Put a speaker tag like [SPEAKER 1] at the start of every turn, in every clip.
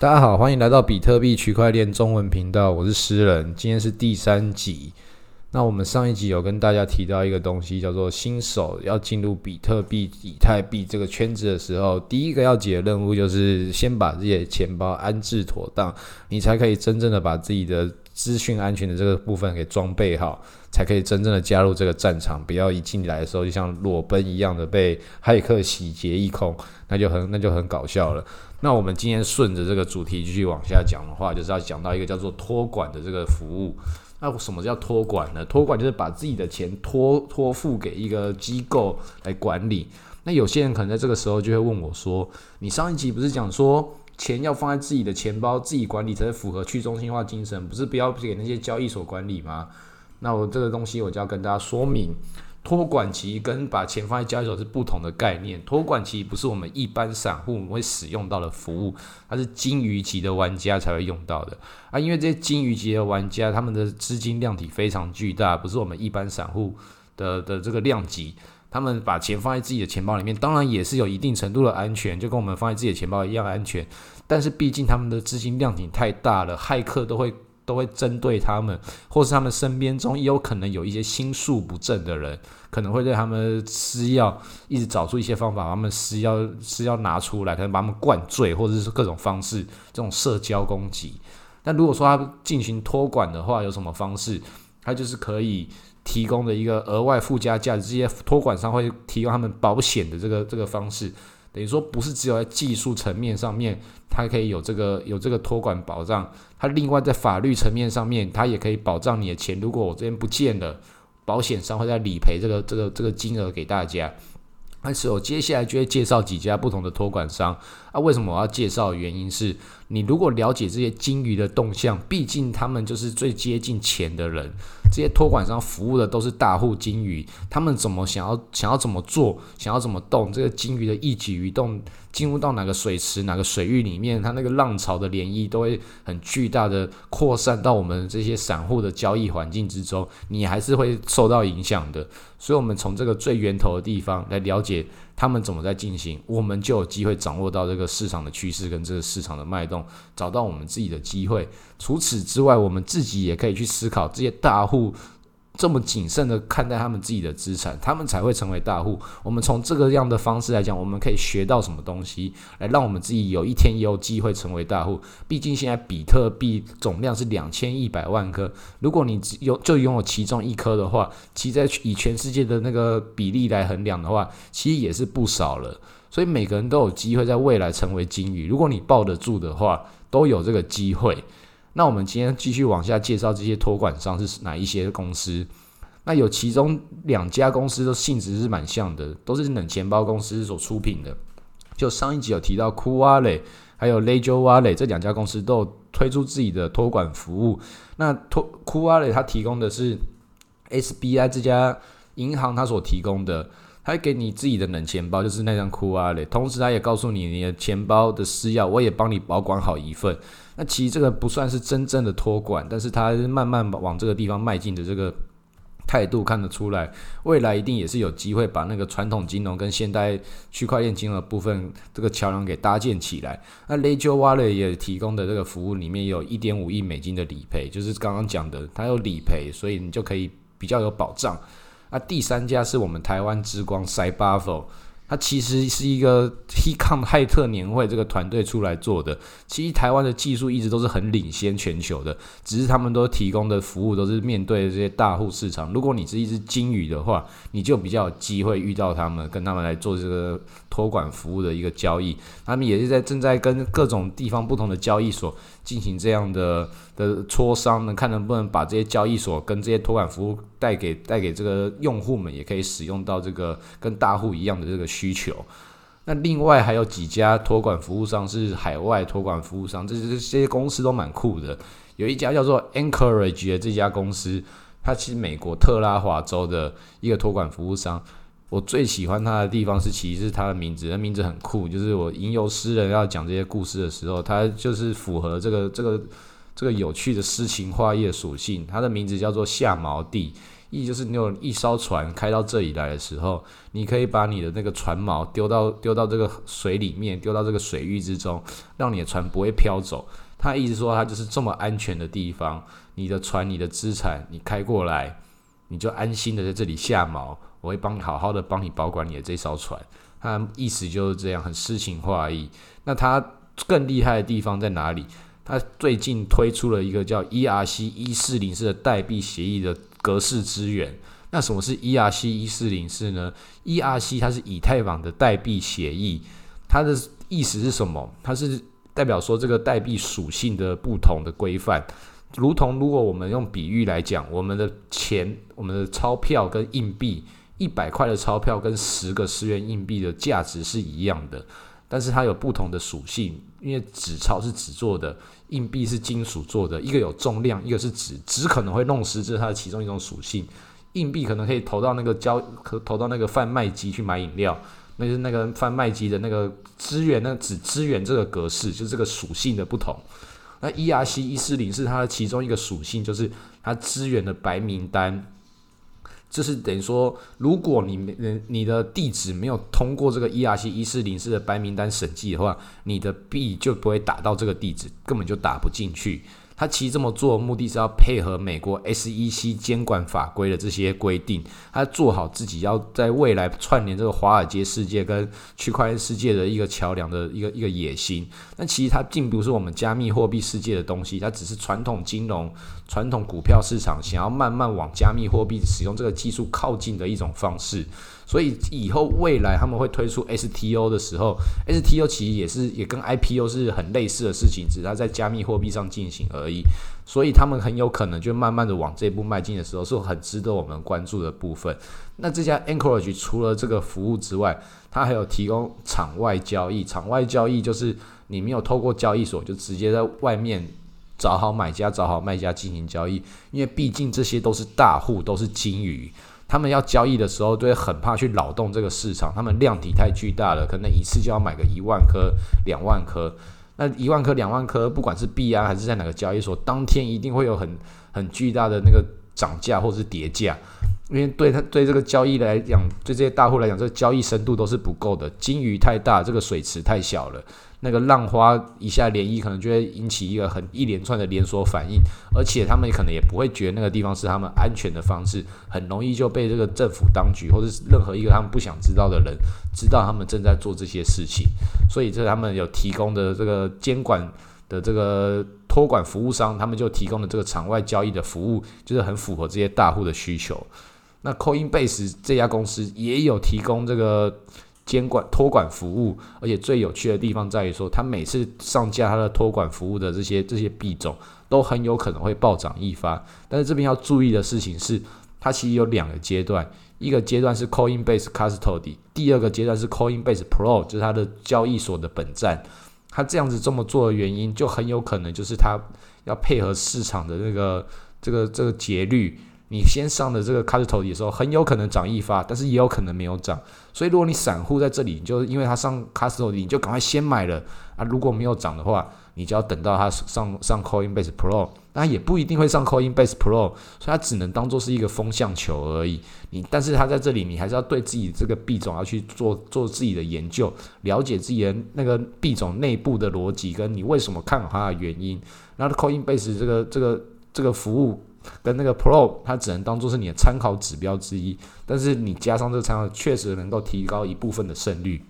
[SPEAKER 1] 大家好，欢迎来到比特币区块链中文频道，我是诗人，今天是第三集。那我们上一集有跟大家提到一个东西，叫做新手要进入比特币、以太币这个圈子的时候，第一个要解的任务就是先把自己的钱包安置妥当，你才可以真正的把自己的资讯安全的这个部分给装备好，才可以真正的加入这个战场。不要一进来的时候就像裸奔一样的被骇客洗劫一空，那就很那就很搞笑了。那我们今天顺着这个主题继续往下讲的话，就是要讲到一个叫做托管的这个服务。那什么叫托管呢？托管就是把自己的钱托托付给一个机构来管理。那有些人可能在这个时候就会问我说：“你上一集不是讲说钱要放在自己的钱包自己管理才是符合去中心化精神，不是不要给那些交易所管理吗？”那我这个东西我就要跟大家说明。托管其实跟把钱放在交易所是不同的概念。托管其实不是我们一般散户会使用到的服务，它是金鱼级的玩家才会用到的啊。因为这些金鱼级的玩家，他们的资金量体非常巨大，不是我们一般散户的的这个量级。他们把钱放在自己的钱包里面，当然也是有一定程度的安全，就跟我们放在自己的钱包一样安全。但是毕竟他们的资金量体太大了，骇客都会。都会针对他们，或是他们身边中也有可能有一些心术不正的人，可能会对他们施药，一直找出一些方法，把他们施药施药拿出来，可能把他们灌醉，或者是各种方式这种社交攻击。但如果说他进行托管的话，有什么方式？他就是可以提供的一个额外附加价值，这些托管商会提供他们保险的这个这个方式。等于说，不是只有在技术层面上面，它可以有这个有这个托管保障，它另外在法律层面上面，它也可以保障你的钱。如果我这边不见了，保险商会在理赔这个这个这个金额给大家。但是我接下来就会介绍几家不同的托管商。啊，为什么我要介绍？原因是你如果了解这些金鱼的动向，毕竟他们就是最接近钱的人。这些托管商服务的都是大户金鱼，他们怎么想要想要怎么做，想要怎么动，这个金鱼的一举一动，进入到哪个水池、哪个水域里面，它那个浪潮的涟漪都会很巨大的扩散到我们这些散户的交易环境之中，你还是会受到影响的。所以，我们从这个最源头的地方来了解。他们怎么在进行，我们就有机会掌握到这个市场的趋势跟这个市场的脉动，找到我们自己的机会。除此之外，我们自己也可以去思考这些大户。这么谨慎的看待他们自己的资产，他们才会成为大户。我们从这个样的方式来讲，我们可以学到什么东西，来让我们自己有一天也有机会成为大户。毕竟现在比特币总量是两千一百万颗，如果你只有就拥有其中一颗的话，其在以全世界的那个比例来衡量的话，其实也是不少了。所以每个人都有机会在未来成为金鱼，如果你抱得住的话，都有这个机会。那我们今天继续往下介绍这些托管商是哪一些公司？那有其中两家公司的性质是蛮像的，都是冷钱包公司所出品的。就上一集有提到酷瓦雷还有 Ledger Wallet 这两家公司都有推出自己的托管服务。那托酷瓦雷它提供的是 SBI 这家银行它所提供的。还给你自己的冷钱包，就是那张酷啊嘞。同时，他也告诉你你的钱包的私钥，我也帮你保管好一份。那其实这个不算是真正的托管，但是他慢慢往这个地方迈进的这个态度看得出来，未来一定也是有机会把那个传统金融跟现代区块链金融部分这个桥梁给搭建起来。那 Ledger Wallet 也提供的这个服务里面有一点五亿美金的理赔，就是刚刚讲的，它有理赔，所以你就可以比较有保障。那第三家是我们台湾之光 Cyberfo。它其实是一个 Hecom 泰特年会这个团队出来做的。其实台湾的技术一直都是很领先全球的，只是他们都提供的服务都是面对这些大户市场。如果你是一只金鱼的话，你就比较有机会遇到他们，跟他们来做这个托管服务的一个交易。他们也是在正在跟各种地方不同的交易所进行这样的的磋商，能看能不能把这些交易所跟这些托管服务带给带给这个用户们，也可以使用到这个跟大户一样的这个。需求，那另外还有几家托管服务商是海外托管服务商，这这些公司都蛮酷的。有一家叫做 Anchorage 的这家公司，它其实美国特拉华州的一个托管服务商。我最喜欢它的地方是，其实是它的名字，那名字很酷。就是我吟游诗人要讲这些故事的时候，它就是符合这个这个。这个有趣的诗情画意的属性，它的名字叫做下锚地。意就是你有一艘船开到这里来的时候，你可以把你的那个船锚丢到丢到这个水里面，丢到这个水域之中，让你的船不会飘走。他意思说，它就是这么安全的地方，你的船、你的资产，你开过来，你就安心的在这里下锚，我会帮你好好的帮你保管你的这艘船。他意思就是这样，很诗情画意。那他更厉害的地方在哪里？他最近推出了一个叫 ERC 一四零四的代币协议的。格式资源，那什么是 ERC 一四零四呢？ERC 它是以太坊的代币协议，它的意思是什么？它是代表说这个代币属性的不同的规范，如同如果我们用比喻来讲，我们的钱、我们的钞票跟硬币，一百块的钞票跟十个十元硬币的价值是一样的，但是它有不同的属性，因为纸钞是纸做的。硬币是金属做的，一个有重量，一个是纸，纸可能会弄湿，这是它的其中一种属性。硬币可能可以投到那个交，可投到那个贩卖机去买饮料，那是那个贩卖机的那个资源，那只支援这个格式，就这个属性的不同。那 ERC 一四零是它的其中一个属性，就是它支援的白名单。就是等于说，如果你没你的地址没有通过这个 ERC 一四零四的白名单审计的话，你的币就不会打到这个地址，根本就打不进去。他其实这么做的目的是要配合美国 SEC 监管法规的这些规定，他做好自己要在未来串联这个华尔街世界跟区块链世界的一个桥梁的一个一个野心。但其实它并不是我们加密货币世界的东西，它只是传统金融、传统股票市场想要慢慢往加密货币使用这个技术靠近的一种方式。所以以后未来他们会推出 STO 的时候，STO 其实也是也跟 IPO 是很类似的事情，只是它在加密货币上进行而已。所以他们很有可能就慢慢的往这一步迈进的时候，是很值得我们关注的部分。那这家 Anchorage 除了这个服务之外，它还有提供场外交易。场外交易就是你没有透过交易所，就直接在外面找好买家、找好卖家进行交易。因为毕竟这些都是大户，都是金鱼。他们要交易的时候，都会很怕去扰动这个市场。他们量体太巨大了，可能一次就要买个一万颗、两万颗。那一万颗、两万颗，不管是币安，还是在哪个交易所，当天一定会有很很巨大的那个涨价或是跌价。因为对他对这个交易来讲，对这些大户来讲，这个交易深度都是不够的。金鱼太大，这个水池太小了。那个浪花一下涟漪，可能就会引起一个很一连串的连锁反应，而且他们可能也不会觉得那个地方是他们安全的方式，很容易就被这个政府当局或者是任何一个他们不想知道的人知道他们正在做这些事情，所以这他们有提供的这个监管的这个托管服务商，他们就提供的这个场外交易的服务，就是很符合这些大户的需求。那 Coinbase 这家公司也有提供这个。监管托管服务，而且最有趣的地方在于说，它每次上架它的托管服务的这些这些币种，都很有可能会暴涨一发。但是这边要注意的事情是，它其实有两个阶段，一个阶段是 Coinbase Custody，第二个阶段是 Coinbase Pro，就是它的交易所的本站。它这样子这么做的原因，就很有可能就是它要配合市场的那个这个这个节律。你先上的这个 custody 的时候，很有可能涨一发，但是也有可能没有涨。所以如果你散户在这里，你就因为它上 custody，你就赶快先买了啊。如果没有涨的话，你就要等到它上上 Coinbase Pro，那也不一定会上 Coinbase Pro，所以它只能当做是一个风向球而已。你但是它在这里，你还是要对自己这个币种要去做做自己的研究，了解自己的那个币种内部的逻辑，跟你为什么看好它的原因。然后 Coinbase 这个这个这个服务。跟那个 Pro，它只能当做是你的参考指标之一，但是你加上这个参考，确实能够提高一部分的胜率。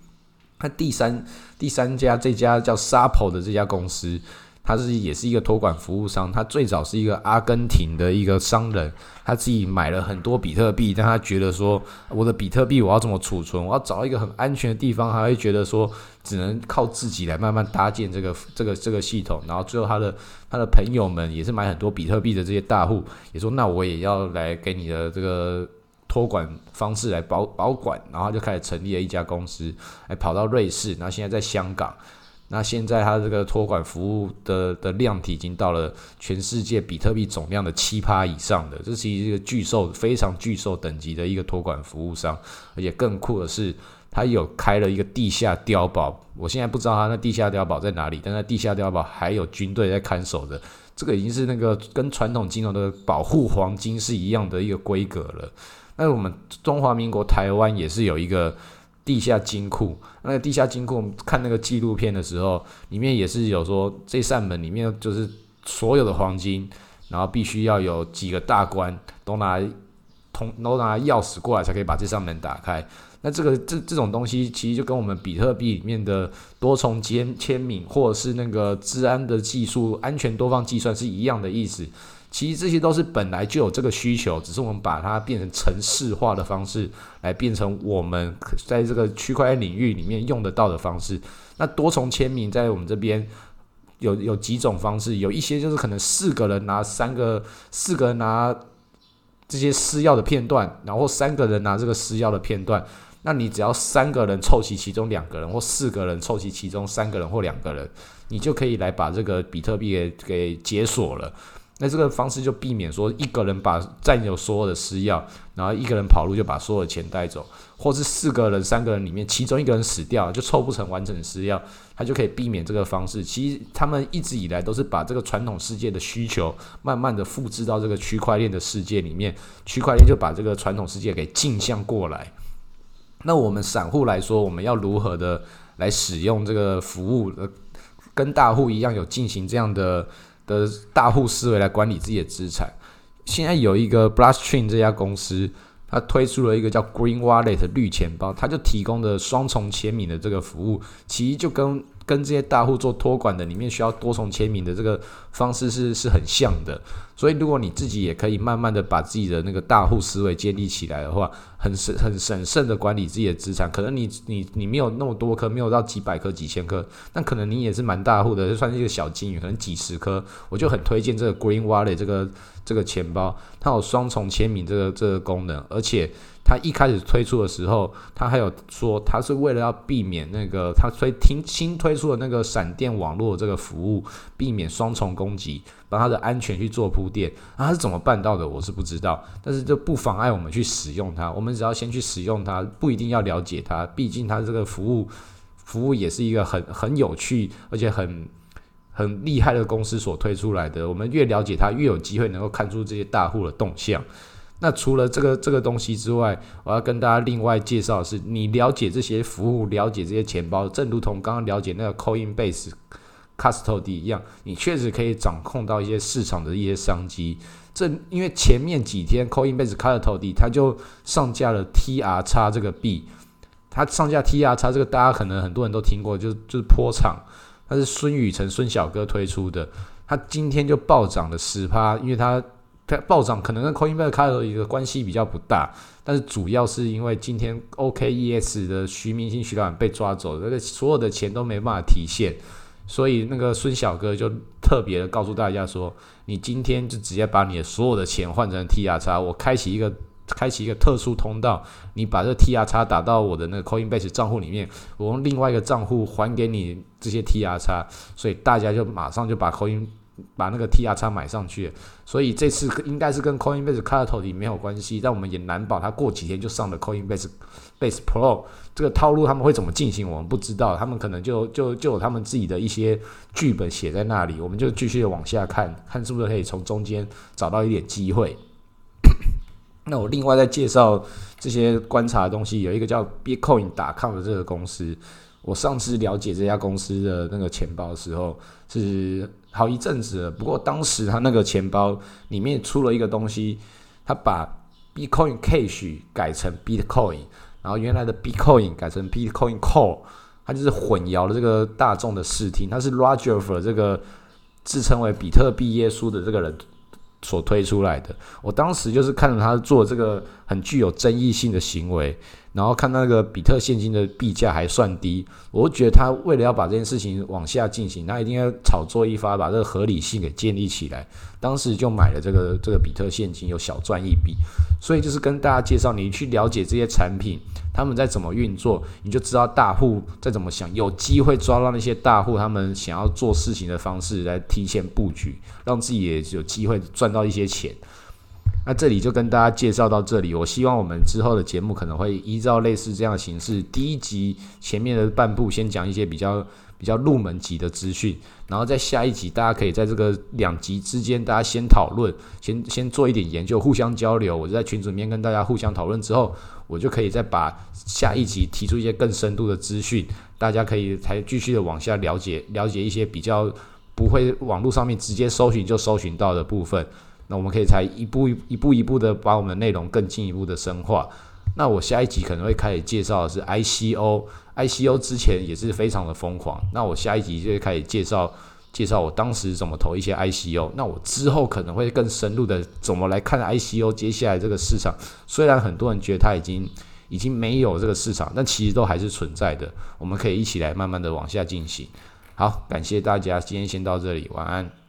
[SPEAKER 1] 那第三第三家这家叫 Sapo 的这家公司。他是也是一个托管服务商，他最早是一个阿根廷的一个商人，他自己买了很多比特币，但他觉得说我的比特币我要怎么储存，我要找一个很安全的地方，他会觉得说只能靠自己来慢慢搭建这个这个 这个系统，然后最后他的他的朋友们也是买很多比特币的这些大户，也说那我也要来给你的这个托管方式来保保管，然后就开始成立了一家公司，来跑到瑞士，然后现在在香港。那现在它这个托管服务的的量体已经到了全世界比特币总量的七趴以上的，这是一个巨兽非常巨兽等级的一个托管服务商，而且更酷的是，他有开了一个地下碉堡，我现在不知道他那地下碉堡在哪里，但那地下碉堡还有军队在看守着，这个已经是那个跟传统金融的保护黄金是一样的一个规格了。那我们中华民国台湾也是有一个地下金库，那个地下金库，看那个纪录片的时候，里面也是有说这扇门里面就是所有的黄金，然后必须要有几个大官都拿通都拿钥匙过来才可以把这扇门打开。那这个这这种东西其实就跟我们比特币里面的多重签签名或者是那个治安的技术、安全多方计算是一样的意思。其实这些都是本来就有这个需求，只是我们把它变成城市化的方式，来变成我们在这个区块链领域里面用得到的方式。那多重签名在我们这边有 有几种方式，有一些就是可能四个人拿三个，四个人拿这些私钥的片段，然后三个人拿这个私钥的片段，那你只要三个人凑齐其中两个人，或四个人凑齐其中三个人或两个人，你就可以来把这个比特币给给解锁了。那这个方式就避免说一个人把占有所有的私钥，然后一个人跑路就把所有的钱带走，或是四个人、三个人里面其中一个人死掉，就凑不成完整的私钥，他就可以避免这个方式。其实他们一直以来都是把这个传统世界的需求慢慢的复制到这个区块链的世界里面，区块链就把这个传统世界给镜像过来。那我们散户来说，我们要如何的来使用这个服务？呃，跟大户一样有进行这样的。的大户思维来管理自己的资产。现在有一个 Blockchain 这家公司，它推出了一个叫 Green Wallet 绿钱包，它就提供的双重签名的这个服务，其实就跟跟这些大户做托管的里面需要多重签名的这个方式是是很像的。所以，如果你自己也可以慢慢的把自己的那个大户思维建立起来的话，很审很审慎的管理自己的资产，可能你你你没有那么多颗，没有到几百颗、几千颗，那可能你也是蛮大户的，就算是一个小金鱼，可能几十颗，我就很推荐这个 Green Wallet 这个这个钱包，它有双重签名这个这个功能，而且。他一开始推出的时候，他还有说，他是为了要避免那个他推听新推出的那个闪电网络这个服务，避免双重攻击，帮它的安全去做铺垫。那他是怎么办到的？我是不知道，但是这不妨碍我们去使用它。我们只要先去使用它，不一定要了解它，毕竟它这个服务服务也是一个很很有趣而且很很厉害的公司所推出来的。我们越了解它，越有机会能够看出这些大户的动向。那除了这个这个东西之外，我要跟大家另外介绍的是，你了解这些服务，了解这些钱包，正如同刚刚了解那个 Coinbase Custody 一样，你确实可以掌控到一些市场的一些商机。这因为前面几天 Coinbase Custody 它就上架了 TRX 这个币，它上架 TRX 这个大家可能很多人都听过，就是就是坡场，它是孙宇晨孙小哥推出的，它今天就暴涨了十趴，因为它。暴涨可能跟 Coinbase 开头一个关系比较不大，但是主要是因为今天 OKES 的徐明星徐老板被抓走，那个所有的钱都没办法提现，所以那个孙小哥就特别的告诉大家说，你今天就直接把你的所有的钱换成 TR 叉，我开启一个开启一个特殊通道，你把这 TR 叉打到我的那个 Coinbase 账户里面，我用另外一个账户还给你这些 TR 叉，所以大家就马上就把 Coin 把那个 T R 叉买上去，所以这次应该是跟 Coinbase c a r t o 里没有关系，但我们也难保它过几天就上了 Coinbase Base Pro 这个套路他们会怎么进行，我们不知道，他们可能就就就有他们自己的一些剧本写在那里，我们就继续往下看看是不是可以从中间找到一点机会。那我另外再介绍这些观察的东西，有一个叫 Bitcoin 打抗的这个公司。我上次了解这家公司的那个钱包的时候是好一阵子了，不过当时他那个钱包里面出了一个东西，他把 Bitcoin Cash 改成 Bitcoin，然后原来的 Bitcoin 改成 Bitcoin Core，它就是混淆了这个大众的视听。他是 Roger 这个自称为比特币耶稣的这个人所推出来的。我当时就是看着他做这个很具有争议性的行为。然后看那个比特现金的币价还算低，我觉得他为了要把这件事情往下进行，他一定要炒作一发，把这个合理性给建立起来。当时就买了这个这个比特现金，有小赚一笔。所以就是跟大家介绍，你去了解这些产品，他们在怎么运作，你就知道大户在怎么想，有机会抓到那些大户他们想要做事情的方式来提前布局，让自己也有机会赚到一些钱。那这里就跟大家介绍到这里。我希望我们之后的节目可能会依照类似这样的形式，第一集前面的半部先讲一些比较比较入门级的资讯，然后在下一集大家可以在这个两集之间，大家先讨论，先先做一点研究，互相交流。我就在群组里面跟大家互相讨论之后，我就可以再把下一集提出一些更深度的资讯，大家可以才继续的往下了解了解一些比较不会网络上面直接搜寻就搜寻到的部分。那我们可以才一步一步一步的把我们的内容更进一步的深化。那我下一集可能会开始介绍的是 ICO，ICO 之前也是非常的疯狂。那我下一集就会开始介绍介绍我当时怎么投一些 ICO。那我之后可能会更深入的怎么来看 ICO 接下来这个市场。虽然很多人觉得它已经已经没有这个市场，但其实都还是存在的。我们可以一起来慢慢的往下进行。好，感谢大家，今天先到这里，晚安。